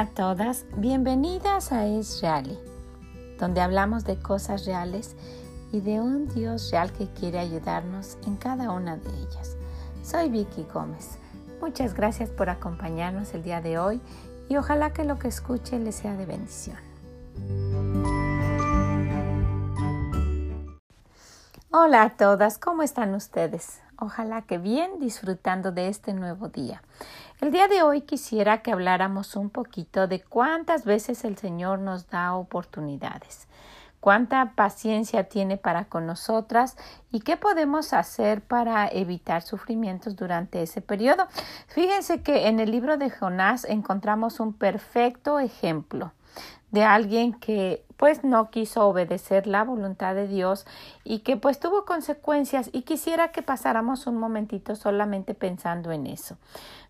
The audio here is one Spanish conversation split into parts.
A todas, bienvenidas a Es Real, donde hablamos de cosas reales y de un Dios real que quiere ayudarnos en cada una de ellas. Soy Vicky Gómez. Muchas gracias por acompañarnos el día de hoy y ojalá que lo que escuche les sea de bendición. Hola a todas, ¿cómo están ustedes? Ojalá que bien disfrutando de este nuevo día. El día de hoy quisiera que habláramos un poquito de cuántas veces el Señor nos da oportunidades, cuánta paciencia tiene para con nosotras y qué podemos hacer para evitar sufrimientos durante ese periodo. Fíjense que en el libro de Jonás encontramos un perfecto ejemplo de alguien que pues no quiso obedecer la voluntad de Dios y que pues tuvo consecuencias y quisiera que pasáramos un momentito solamente pensando en eso.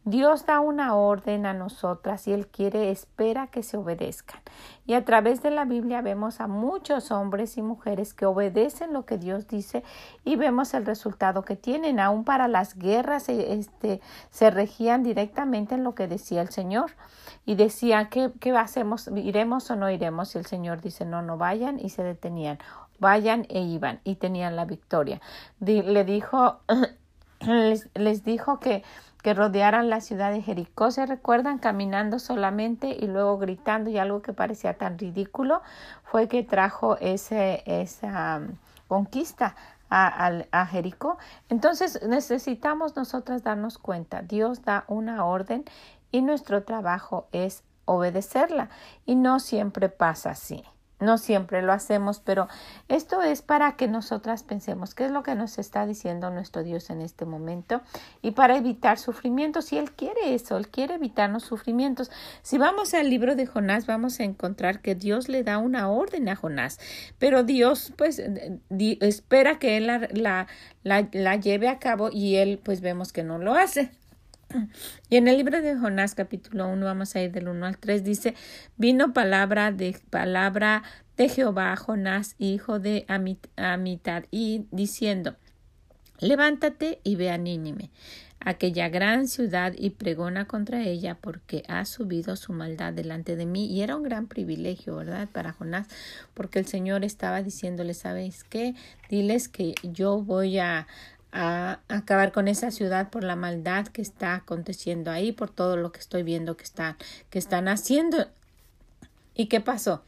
Dios da una orden a nosotras y Él quiere, espera que se obedezcan. Y a través de la Biblia vemos a muchos hombres y mujeres que obedecen lo que Dios dice y vemos el resultado que tienen. Aún para las guerras este, se regían directamente en lo que decía el Señor. Y decían, ¿qué, ¿qué hacemos? ¿Iremos o no iremos? Y el Señor dice, no, no vayan y se detenían. Vayan e iban y tenían la victoria. le dijo, les dijo que que rodearan la ciudad de Jericó. ¿Se recuerdan? Caminando solamente y luego gritando y algo que parecía tan ridículo fue que trajo ese, esa um, conquista a, a, Jericó. Entonces necesitamos nosotras darnos cuenta. Dios da una orden y nuestro trabajo es obedecerla y no siempre pasa así. No siempre lo hacemos, pero esto es para que nosotras pensemos qué es lo que nos está diciendo nuestro Dios en este momento y para evitar sufrimientos. Si Él quiere eso, Él quiere evitarnos sufrimientos. Si vamos al libro de Jonás, vamos a encontrar que Dios le da una orden a Jonás, pero Dios pues espera que Él la, la, la, la lleve a cabo y Él pues vemos que no lo hace. Y en el libro de Jonás capítulo 1 vamos a ir del 1 al 3 dice vino palabra de palabra de Jehová a Jonás hijo de Amitar y diciendo levántate y ve a Nínime aquella gran ciudad y pregona contra ella porque ha subido su maldad delante de mí y era un gran privilegio, ¿verdad? Para Jonás porque el Señor estaba diciéndole, ¿sabes qué? Diles que yo voy a, a acabar con esa ciudad por la maldad que está aconteciendo ahí, por todo lo que estoy viendo que, que están haciendo. ¿Y qué pasó?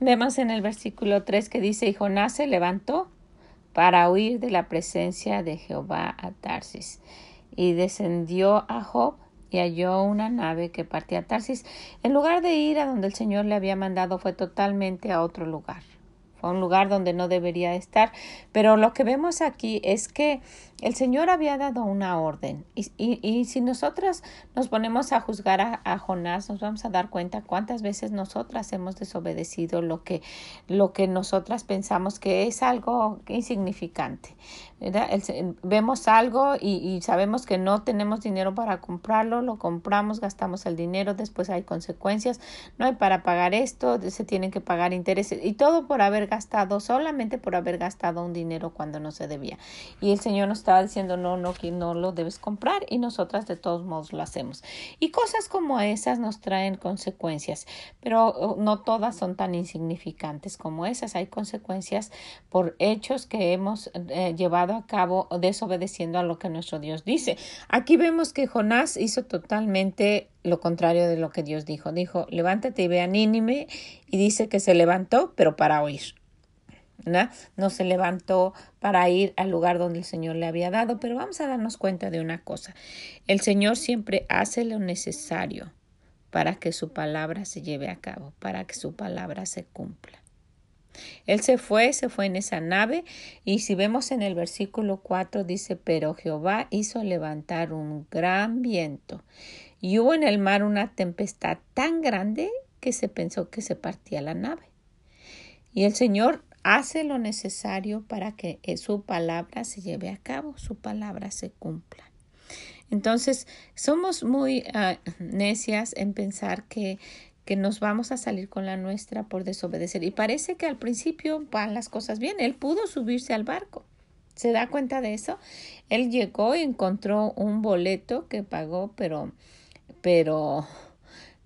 Vemos en el versículo 3 que dice, y Jonás se levantó para huir de la presencia de Jehová a Tarsis, y descendió a Job y halló una nave que partía a Tarsis. En lugar de ir a donde el Señor le había mandado, fue totalmente a otro lugar un lugar donde no debería estar. Pero lo que vemos aquí es que el Señor había dado una orden. Y, y, si nosotras nos ponemos a juzgar a, a, Jonás, nos vamos a dar cuenta cuántas veces nosotras hemos desobedecido lo que, lo que nosotras pensamos que es algo insignificante vemos algo y, sabemos que no tenemos dinero para comprarlo, lo compramos, gastamos el dinero, después hay consecuencias, no hay para pagar esto, se tienen que pagar intereses y todo por haber gastado, solamente por haber gastado un dinero cuando no se debía. Y el Señor nos estaba diciendo, no, no, que no lo debes comprar y nosotras de todos modos lo hacemos. Y cosas como esas nos traen consecuencias, pero oh, no todas son tan insignificantes como esas. Hay consecuencias por hechos que hemos eh, llevado a cabo desobedeciendo a lo que nuestro Dios dice. Aquí vemos que Jonás hizo totalmente lo contrario de lo que Dios dijo. Dijo, levántate y ve a Nínime y dice que se levantó, pero para oír. ¿No? se levantó para ir al lugar donde el Señor le había dado, pero vamos a darnos cuenta de una cosa. El Señor siempre hace lo necesario para que su palabra se lleve a cabo, para que su palabra se cumpla. Él se fue, se fue en esa nave y si vemos en el versículo 4 dice, pero Jehová hizo levantar un gran viento y hubo en el mar una tempestad tan grande que se pensó que se partía la nave. Y el Señor hace lo necesario para que su palabra se lleve a cabo, su palabra se cumpla. Entonces, somos muy ah, necias en pensar que que nos vamos a salir con la nuestra por desobedecer. Y parece que al principio van las cosas bien. Él pudo subirse al barco. ¿Se da cuenta de eso? Él llegó y encontró un boleto que pagó, pero, pero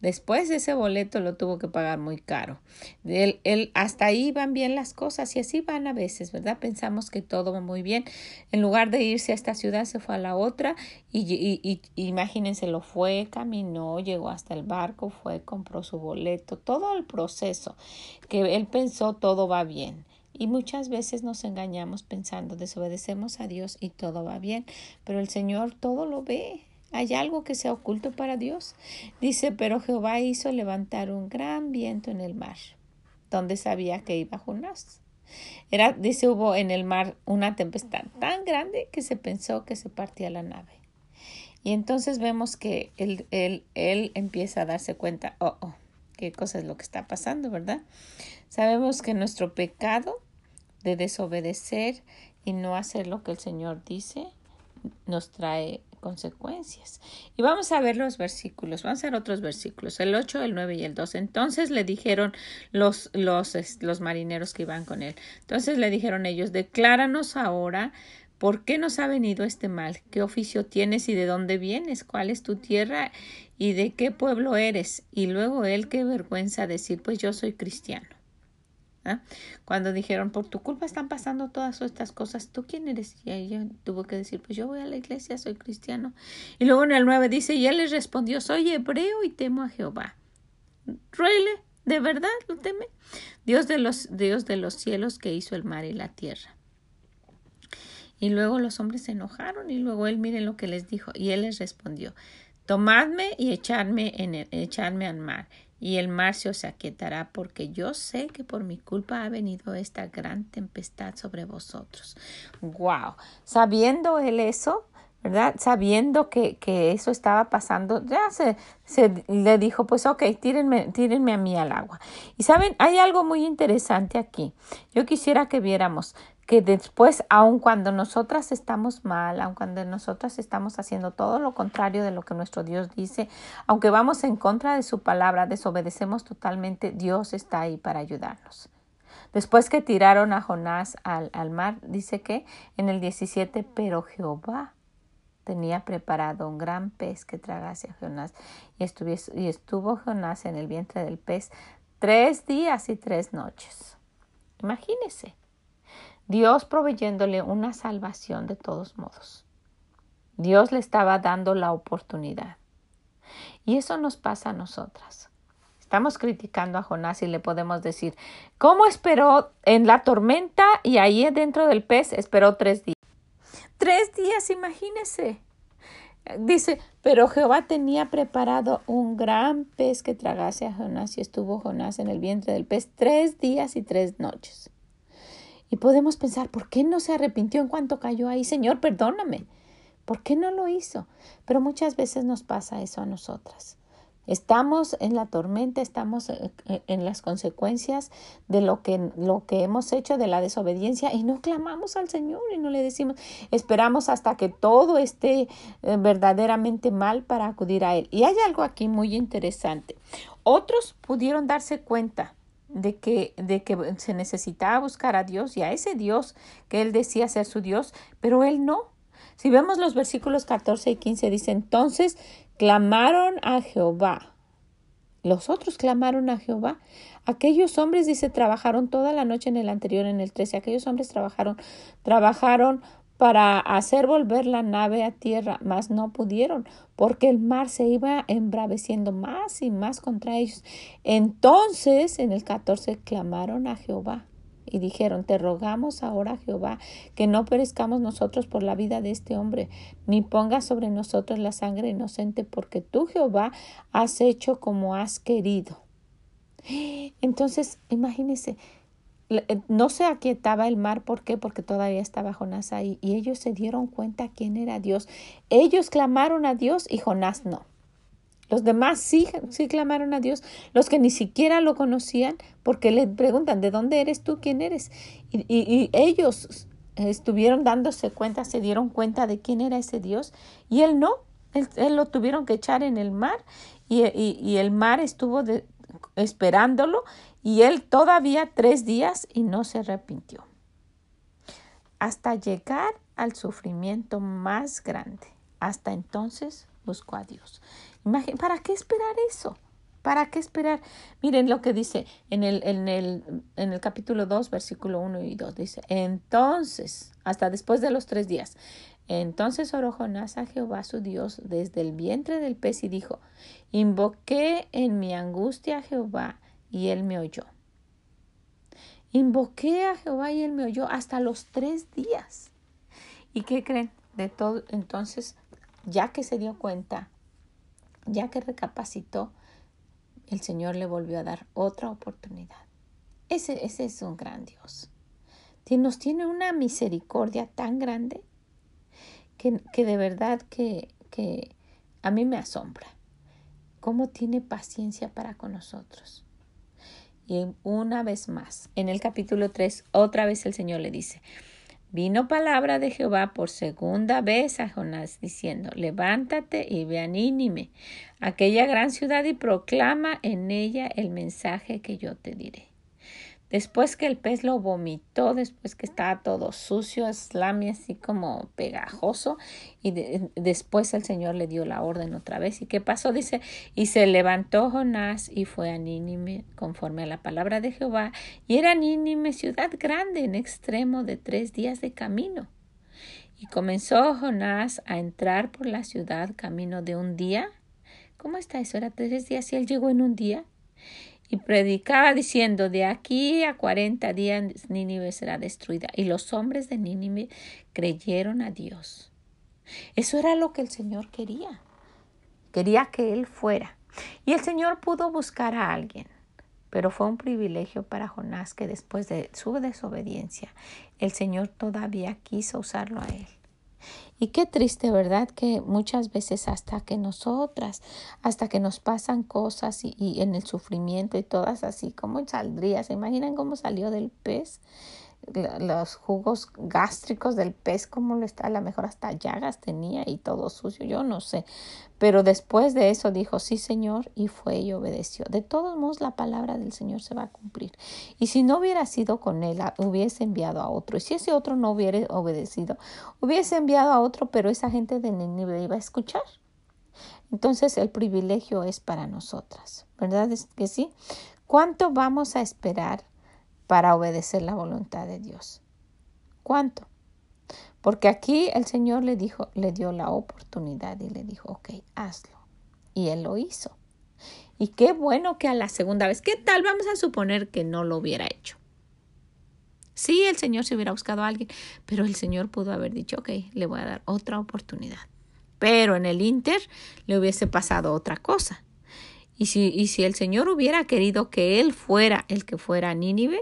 Después ese boleto lo tuvo que pagar muy caro. Él, él, hasta ahí van bien las cosas y así van a veces, ¿verdad? Pensamos que todo va muy bien. En lugar de irse a esta ciudad, se fue a la otra y, y, y imagínense, lo fue, caminó, llegó hasta el barco, fue, compró su boleto, todo el proceso que él pensó todo va bien. Y muchas veces nos engañamos pensando, desobedecemos a Dios y todo va bien, pero el Señor todo lo ve. ¿Hay algo que sea oculto para Dios? Dice, pero Jehová hizo levantar un gran viento en el mar, donde sabía que iba Jonás. Era, dice, hubo en el mar una tempestad tan grande que se pensó que se partía la nave. Y entonces vemos que él, él, él empieza a darse cuenta, oh, oh, qué cosa es lo que está pasando, ¿verdad? Sabemos que nuestro pecado de desobedecer y no hacer lo que el Señor dice nos trae consecuencias. Y vamos a ver los versículos, vamos a ver otros versículos, el 8, el 9 y el 2. Entonces le dijeron los, los, los marineros que iban con él. Entonces le dijeron ellos, decláranos ahora ¿Por qué nos ha venido este mal? ¿Qué oficio tienes y de dónde vienes? ¿Cuál es tu tierra y de qué pueblo eres? Y luego él, qué vergüenza decir, pues yo soy cristiano. ¿Ah? Cuando dijeron, por tu culpa están pasando todas estas cosas, ¿tú quién eres? Y ella tuvo que decir, pues yo voy a la iglesia, soy cristiano. Y luego en el 9 dice, y él les respondió, soy hebreo y temo a Jehová. ¿Really? ¿De verdad lo teme? Dios de los, Dios de los cielos que hizo el mar y la tierra. Y luego los hombres se enojaron y luego él miren lo que les dijo. Y él les respondió, tomadme y echadme, en el, echadme al mar y el mar se os aquietará, porque yo sé que por mi culpa ha venido esta gran tempestad sobre vosotros. Wow. Sabiendo él eso, Sabiendo que, que eso estaba pasando, ya se, se, le dijo, pues ok, tírenme, tírenme a mí al agua. Y saben, hay algo muy interesante aquí. Yo quisiera que viéramos, que después, aun cuando nosotras estamos mal, aun cuando nosotras estamos haciendo todo lo contrario de lo que nuestro Dios dice, aunque vamos en contra de su palabra, desobedecemos totalmente, Dios está ahí para ayudarnos. Después que tiraron a Jonás al, al mar, dice que en el 17, pero Jehová tenía preparado un gran pez que tragase a Jonás y, estuvo Jonás en el vientre del pez tres días y tres noches. Imagínese. Dios proveyéndole una salvación de todos modos. Dios le estaba dando la oportunidad. Y eso nos pasa a nosotras. Estamos criticando a Jonás y le podemos decir, ¿cómo esperó en la tormenta y ahí dentro del pez esperó tres días? Tres días, imagínese. Dice, pero Jehová tenía preparado un gran pez que tragase a Jonás y estuvo Jonás en el vientre del pez tres días y tres noches. Y podemos pensar, ¿por qué no se arrepintió en cuanto cayó ahí? Señor, perdóname. ¿Por qué no lo hizo? Pero muchas veces nos pasa eso a nosotras. Estamos en la tormenta, estamos eh, eh, en las consecuencias de lo que, lo que hemos hecho, de la desobediencia, y no clamamos al Señor y no le decimos, esperamos hasta que todo esté eh, verdaderamente mal para acudir a Él. Y hay algo aquí muy interesante. Otros pudieron darse cuenta de que, de que se necesitaba buscar a Dios y a ese Dios que él decía ser su Dios, pero él no. Si vemos los versículos 14 y 15, dice, entonces clamaron a Jehová. Los otros clamaron a Jehová. Aquellos hombres, dice, trabajaron toda la noche en el anterior, en el 13. Aquellos hombres trabajaron, trabajaron para hacer volver la nave a tierra, mas no pudieron, porque el mar se iba embraveciendo más y más contra ellos. Entonces, en el 14, clamaron a Jehová y dijeron, te rogamos ahora, Jehová, que no perezcamos nosotros por la vida de este hombre, ni pongas sobre nosotros la sangre inocente, porque tú, Jehová, has hecho como has querido. Entonces, imagínense, eh, no se aquietaba el mar, ¿por qué? Porque todavía estaba Jonás ahí y ellos se dieron cuenta quién era Dios. Ellos clamaron a Dios y Jonás no. Los demás sí, sí clamaron a Dios, los que ni siquiera lo conocían, porque le preguntan, ¿de dónde eres tú? ¿Quién eres? Y, y, ellos estuvieron dándose cuenta, se dieron cuenta de quién era ese Dios, y él no, él, lo tuvieron que echar en el mar, y, y el mar estuvo esperándolo, y él todavía tres días y no se arrepintió. Hasta llegar al sufrimiento más grande. Hasta entonces buscó a Dios. ¿Para qué esperar eso? ¿Para qué esperar? Miren lo que dice en el, en el, en el capítulo 2, versículo 1 y 2. Dice, entonces, hasta después de los tres días, entonces oró Jonás a Jehová su Dios desde el vientre del pez y dijo, invoqué en mi angustia a Jehová y él me oyó. Invoqué a Jehová y él me oyó hasta los tres días. ¿Y qué creen? De todo, entonces, ya que se dio cuenta, ya que recapacitó, el Señor le volvió a dar otra oportunidad. Ese, ese es un gran Dios. Nos tiene una misericordia tan grande que, que de verdad que, que a mí me asombra. Cómo tiene paciencia para con nosotros. Y una vez más, en el capítulo 3, otra vez el Señor le dice, vino palabra de Jehová por segunda vez a Jonás, diciendo, levántate y ve a Nínime, aquella gran ciudad, y proclama en ella el mensaje que yo te diré. Después que el pez lo vomitó, después que estaba todo sucio, slami, así como pegajoso, y después el Señor le dio la orden otra vez. ¿Y qué pasó? Dice, y se levantó Jonás y fue a Nínime conforme a la palabra de Jehová, y era Nínime ciudad grande en extremo de tres días de camino. Y comenzó Jonás a entrar por la ciudad camino de un día. ¿Cómo está eso? ¿Era tres días y él llegó en un día? Y predicaba diciendo, de aquí a cuarenta días Nínive será destruida. Y los hombres de Nínive creyeron a Dios. Eso era lo que el Señor quería. Quería que Él fuera. Y el Señor pudo buscar a alguien. Pero fue un privilegio para Jonás que después de su desobediencia, el Señor todavía quiso usarlo a Él. Y qué triste, ¿verdad? Que muchas veces hasta que nosotras, hasta que nos pasan cosas y, y en el sufrimiento y todas así, ¿cómo saldría? ¿Se imaginan cómo salió del pez? Los jugos gástricos del pez, como lo está, a lo mejor hasta llagas tenía y todo sucio, yo no sé. Pero después de eso dijo, sí Señor, y fue y obedeció. De todos modos, la palabra del Señor se va a cumplir. Y si no hubiera sido con él, hubiese enviado a otro. Y si ese otro no hubiera obedecido, hubiese enviado a otro, pero esa gente de Nínive iba a escuchar. Entonces el privilegio es para nosotras, ¿verdad? Es que sí. ¿Cuánto vamos a esperar para obedecer la voluntad de Dios. ¿Cuánto? Porque aquí el Señor le dijo, le dio la oportunidad y le dijo, ok, hazlo. Y él lo hizo. Y qué bueno que a la segunda vez, ¿qué tal? Vamos a suponer que no lo hubiera hecho. Sí, el Señor se hubiera buscado a alguien, pero el Señor pudo haber dicho, ok, le voy a dar otra oportunidad. Pero en el Inter le hubiese pasado otra cosa. Y si, y si el Señor hubiera querido que Él fuera el que fuera a Nínive,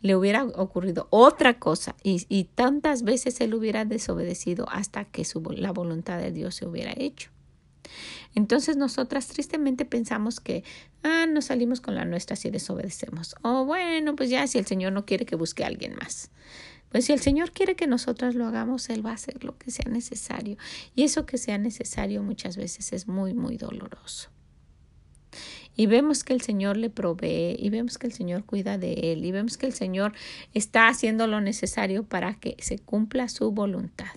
le hubiera ocurrido otra cosa. Y, y tantas veces Él hubiera desobedecido hasta que la voluntad de Dios se hubiera hecho. Entonces nosotras tristemente pensamos que, ah, nos salimos con la nuestra si desobedecemos. O bueno, pues ya si el Señor no quiere que busque a alguien más. Pues si el Señor quiere que nosotras lo hagamos, Él va a hacer lo que sea necesario. Y eso que sea necesario muchas veces es muy, muy doloroso. Y vemos que el Señor le provee y vemos que el Señor cuida de él y vemos que el Señor está haciendo lo necesario para que se cumpla su voluntad.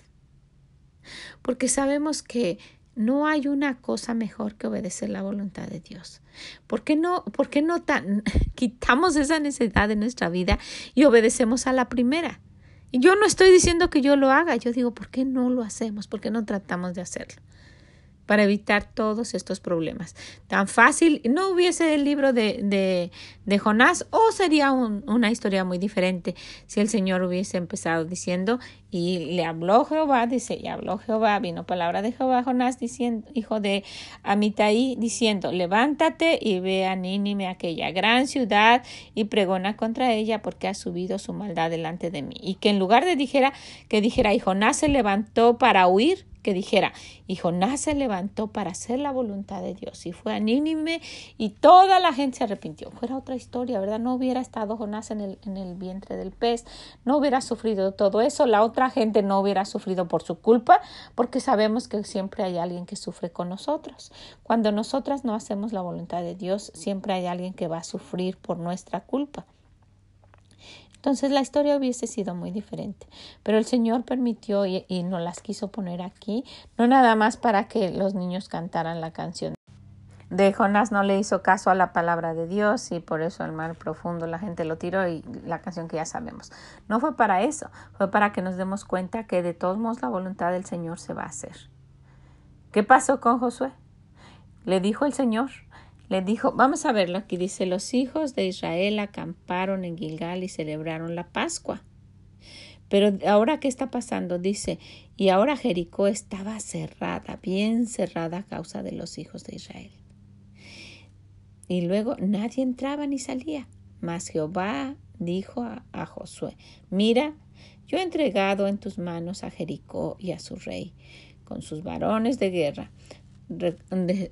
Porque sabemos que no hay una cosa mejor que obedecer la voluntad de Dios. ¿Por qué no, por qué no tan, quitamos esa necesidad de nuestra vida y obedecemos a la primera? Y yo no estoy diciendo que yo lo haga, yo digo, ¿por qué no lo hacemos? ¿Por qué no tratamos de hacerlo? Para evitar todos estos problemas. Tan fácil, no hubiese el libro de, de, de Jonás o sería una historia muy diferente si el Señor hubiese empezado diciendo y le habló Jehová, dice, y habló Jehová, vino palabra de Jehová Jonás diciendo, hijo de Amitai, diciendo, levántate y ve a Nínime, aquella gran ciudad, y pregona contra ella porque ha subido su maldad delante de mí. Y que en lugar de dijera, que dijera, y Jonás se levantó para huir, que dijera, y Jonás se levantó para hacer la voluntad de Dios y fue a Nínime y toda la gente se arrepintió. Fuera otra historia, ¿verdad? No hubiera estado Jonás en el, en el vientre del pez, no hubiera sufrido todo eso, la otra gente no hubiera sufrido por su culpa, porque sabemos que siempre hay alguien que sufre con nosotros. Cuando nosotras no hacemos la voluntad de Dios, siempre hay alguien que va a sufrir por nuestra culpa. Entonces la historia hubiese sido muy diferente. Pero el Señor permitió y, nos las quiso poner aquí, no nada más para que los niños cantaran la canción de Jonás no le hizo caso a la palabra de Dios y por eso el mar profundo la gente lo tiró y la canción que ya sabemos. No fue para eso, fue para que nos demos cuenta que de todos modos la voluntad del Señor se va a hacer. ¿Qué pasó con Josué? Le dijo el Señor, le dijo, vamos a verlo aquí, dice, los hijos de Israel acamparon en Gilgal y celebraron la Pascua. Pero ahora, ¿qué está pasando? Dice, y ahora Jericó estaba cerrada, bien cerrada a causa de los hijos de Israel. Y luego nadie entraba ni salía. Mas Jehová dijo a, Josué, mira, yo he entregado en tus manos a Jericó y a su rey, con sus varones de guerra.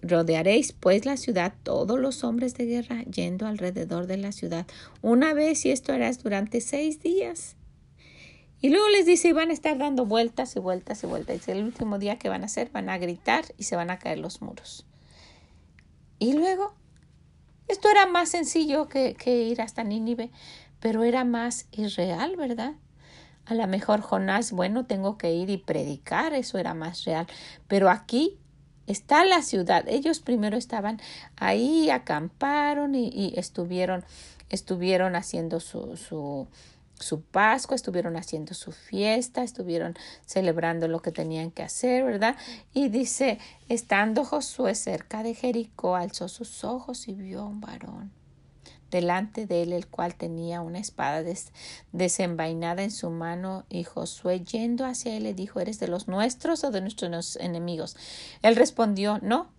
Rodearéis pues la ciudad todos los hombres de guerra yendo alrededor de la ciudad una vez y esto harás durante seis días. Y luego les dice, y van a estar dando vueltas y vueltas y vueltas. Y el último día que van a hacer, van a gritar y se van a caer los muros. Y luego esto era más sencillo que, ir hasta Nínive, pero era más irreal, ¿verdad? A lo mejor Jonás, bueno, tengo que ir y predicar, eso era más real. Pero aquí está la ciudad. Ellos primero estaban ahí, acamparon y, estuvieron, estuvieron haciendo su, su, su Pascua, estuvieron haciendo su fiesta, estuvieron celebrando lo que tenían que hacer, ¿verdad? Y dice, estando Josué cerca de Jericó, alzó sus ojos y vio a un varón delante de él, el cual tenía una espada desenvainada en su mano, y Josué yendo hacia él le dijo, ¿eres de los nuestros o de nuestros enemigos? Él respondió, no,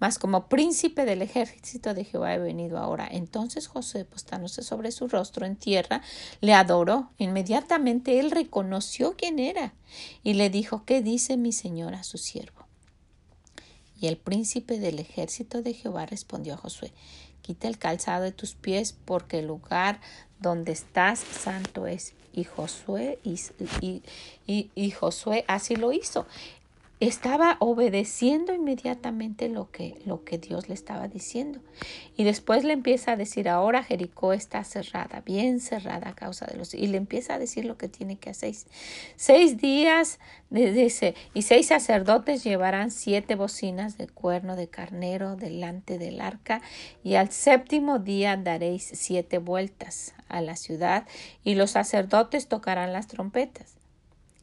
mas como príncipe del ejército de Jehová he venido ahora. Entonces José, postándose sobre su rostro en tierra, le adoró. Inmediatamente él reconoció quién era y le dijo, ¿qué dice mi señor a su siervo? Y el príncipe del ejército de Jehová respondió a Josué, quita el calzado de tus pies porque el lugar donde estás santo es. Y Josué, y, y, y Josué así lo hizo estaba obedeciendo inmediatamente lo que, lo que Dios le estaba diciendo. Y después le empieza a decir, ahora Jericó está cerrada, bien cerrada a causa de los... Y le empieza a decir lo que tiene que hacer. Seis días, dice, y seis sacerdotes llevarán siete bocinas de cuerno de carnero delante del arca, y al séptimo día daréis siete vueltas a la ciudad, y los sacerdotes tocarán las trompetas.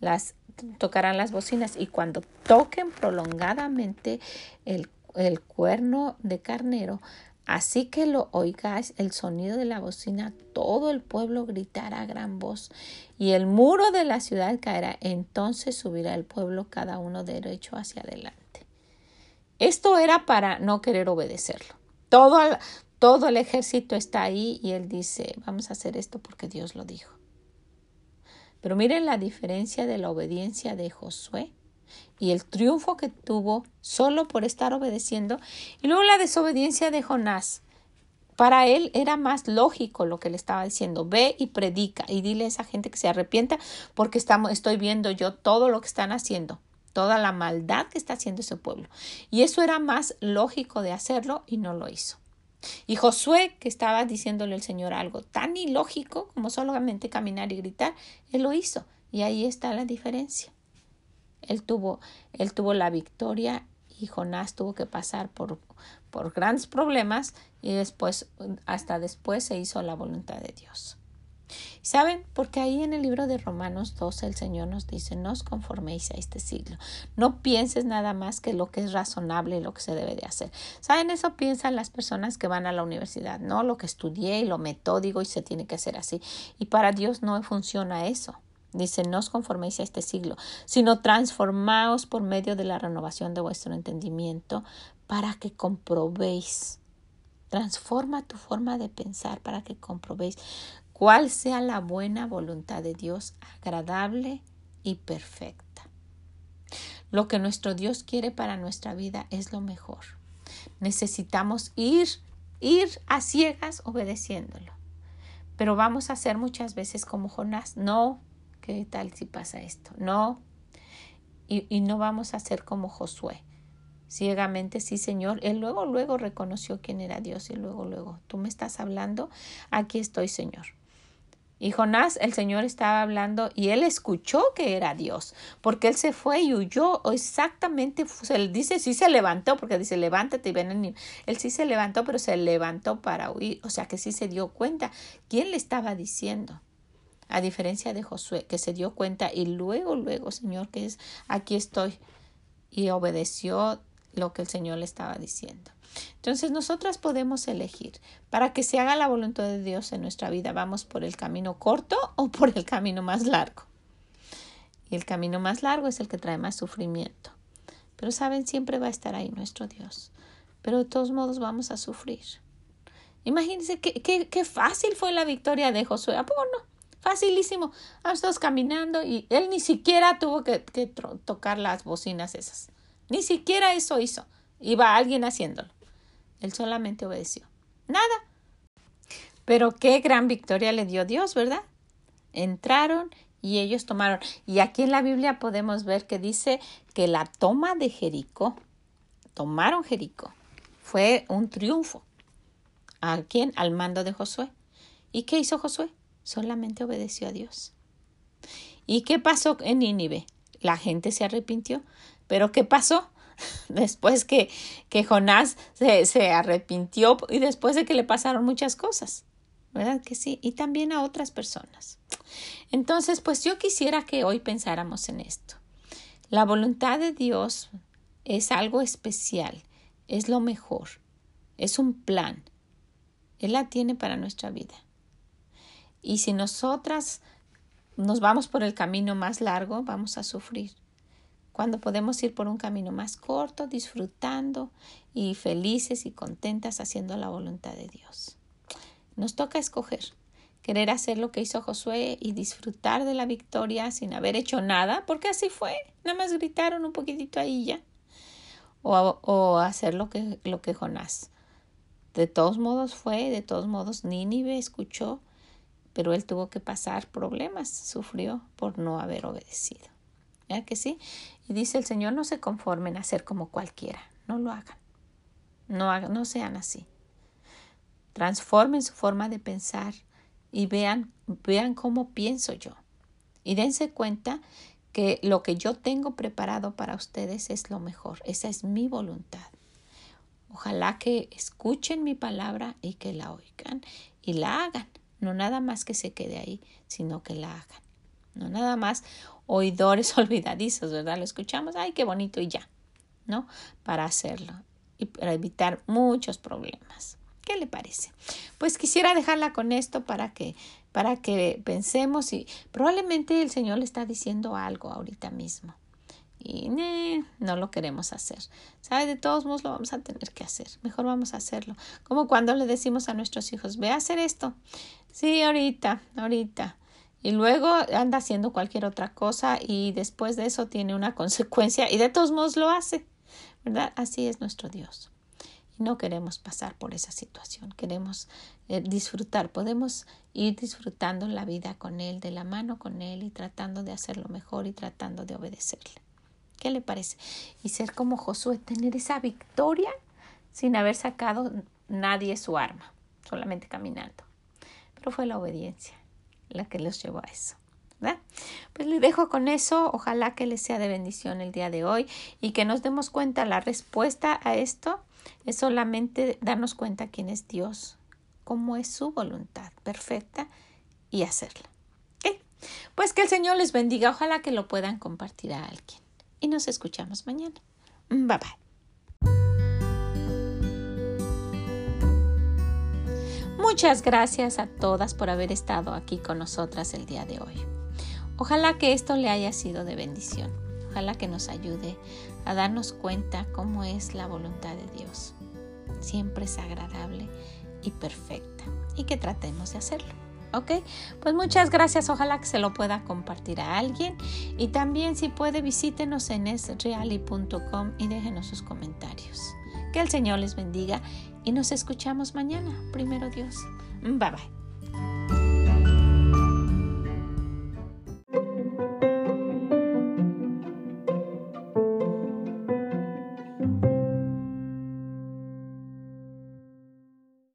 Las tocarán las bocinas y cuando toquen prolongadamente el, el cuerno de carnero, Así que lo oigáis el sonido de la bocina, todo el pueblo gritará a gran voz, y el muro de la ciudad caerá. Entonces subirá el pueblo cada uno derecho hacia adelante. Esto era para no querer obedecerlo. Todo, todo el ejército está ahí y él dice, vamos a hacer esto porque Dios lo dijo. Pero miren la diferencia de la obediencia de Josué y el triunfo que tuvo solo por estar obedeciendo y luego la desobediencia de Jonás. Para él era más lógico lo que le estaba diciendo. Ve y predica y dile a esa gente que se arrepienta porque estamos, estoy viendo yo todo lo que están haciendo, toda la maldad que está haciendo ese pueblo. Y eso era más lógico de hacerlo y no lo hizo. Y Josué, que estaba diciéndole al Señor algo tan ilógico como solamente caminar y gritar, él lo hizo. Y ahí está la diferencia. Él tuvo, él tuvo la victoria y Jonás tuvo que pasar por, por grandes problemas y después, hasta después se hizo la voluntad de Dios. ¿Saben? Porque ahí en el libro de Romanos 12 el Señor nos dice, no os conforméis a este siglo, no pienses nada más que lo que es razonable y lo que se debe de hacer. ¿Saben? Eso piensan las personas que van a la universidad, no lo que estudié y lo metódico y se tiene que hacer así. Y para Dios no funciona eso. Dice, no os conforméis a este siglo, sino transformaos por medio de la renovación de vuestro entendimiento para que comprobéis. Transforma tu forma de pensar para que comprobéis cuál sea la buena voluntad de Dios, agradable y perfecta. Lo que nuestro Dios quiere para nuestra vida es lo mejor. Necesitamos ir, ir a ciegas obedeciéndolo. Pero vamos a hacer muchas veces como Jonás, no, ¿qué tal si pasa esto? No. Y, y no vamos a hacer como Josué. Ciegamente, sí, Señor. Él luego, luego reconoció quién era Dios y luego, luego, tú me estás hablando, aquí estoy, Señor Y Jonás, el Señor estaba hablando y él escuchó que era Dios, porque él se fue y huyó exactamente, se dice sí se levantó, porque dice levántate y ven Él sí se levantó, pero se levantó para huir, o sea que sí se dio cuenta quién le estaba diciendo. A diferencia de Josué, que se dio cuenta y luego, luego, Señor, que es aquí estoy, y obedeció lo que el Señor le estaba diciendo. Entonces nosotras podemos elegir para que se haga la voluntad de Dios en nuestra vida. ¿Vamos por el camino corto o por el camino más largo? Y el camino más largo es el que trae más sufrimiento. Pero saben, siempre va a estar ahí nuestro Dios. Pero de todos modos vamos a sufrir. Imagínense qué, qué, fácil fue la victoria de Josué. ¿A poco? Facilísimo. Estamos caminando y él ni siquiera tuvo que tocar las bocinas esas. Ni siquiera eso hizo. Iba alguien haciéndolo. Él solamente obedeció. Nada. Pero qué gran victoria le dio Dios, ¿verdad? Entraron y ellos tomaron. Y aquí en la Biblia podemos ver que dice que la toma de Jericó, tomaron Jericó, fue un triunfo. ¿A quién? Al mando de Josué. ¿Y qué hizo Josué? Solamente obedeció a Dios. ¿Y qué pasó en Nínive? La gente se arrepintió. ¿Pero qué pasó? después que, que Jonás se, se arrepintió y después de que le pasaron muchas cosas. ¿Verdad que sí? Y también a otras personas. Entonces, pues yo quisiera que hoy pensáramos en esto. La voluntad de Dios es algo especial, es lo mejor, es un plan. Él la tiene para nuestra vida. Y si nosotras nos vamos por el camino más largo, vamos a sufrir cuando podemos ir por un camino más corto, disfrutando y felices y contentas haciendo la voluntad de Dios. Nos toca escoger, querer hacer lo que hizo Josué y disfrutar de la victoria sin haber hecho nada, porque así fue, nada más gritaron un poquitito ahí ya, o, o hacer lo que, lo que Jonás. De todos modos fue, de todos modos Nínive escuchó, pero él tuvo que pasar problemas, sufrió por no haber obedecido que sí? Y dice el Señor, no se conformen a ser como cualquiera, no lo hagan, no, no sean así. Transformen su forma de pensar y vean, vean cómo pienso yo. Y dense cuenta que lo que yo tengo preparado para ustedes es lo mejor, esa es mi voluntad. Ojalá que escuchen mi palabra y que la oigan y la hagan. No nada más que se quede ahí, sino que la hagan. No nada más oidores olvidadizos, ¿verdad? Lo escuchamos, ay, qué bonito y ya, ¿no? Para hacerlo y para evitar muchos problemas. ¿Qué le parece? Pues quisiera dejarla con esto para que para que pensemos y probablemente el Señor le está diciendo algo ahorita mismo y no lo queremos hacer. ¿Sabe? De todos modos lo vamos a tener que hacer. Mejor vamos a hacerlo. Como cuando le decimos a nuestros hijos, ve a hacer esto. Sí, ahorita, ahorita y luego anda haciendo cualquier otra cosa y después de eso tiene una consecuencia y de todos modos lo hace, ¿verdad? Así es nuestro Dios. Y no queremos pasar por esa situación, queremos eh, disfrutar, podemos ir disfrutando la vida con Él, de la mano con Él y tratando de hacerlo mejor y tratando de obedecerle. ¿Qué le parece? Y ser como Josué, tener esa victoria sin haber sacado nadie su arma, solamente caminando. Pero fue la obediencia la que los llevó a eso. ¿verdad? Pues les dejo con eso, ojalá que les sea de bendición el día de hoy y que nos demos cuenta, la respuesta a esto es solamente darnos cuenta quién es Dios, cómo es su voluntad perfecta y hacerla. Pues que el Señor les bendiga, ojalá que lo puedan compartir a alguien y nos escuchamos mañana. Bye bye. Muchas gracias a todas por haber estado aquí con nosotras el día de hoy. Ojalá que esto le haya sido de bendición. Ojalá que nos ayude a darnos cuenta cómo es la voluntad de Dios. Siempre es agradable y perfecta y que tratemos de hacerlo. ¿Ok? Pues muchas gracias. Ojalá que se lo pueda compartir a alguien. Y también si puede visítenos en esreali.com y déjenos sus comentarios. Que el Señor les bendiga y nos escuchamos mañana. Primero Dios. Bye bye.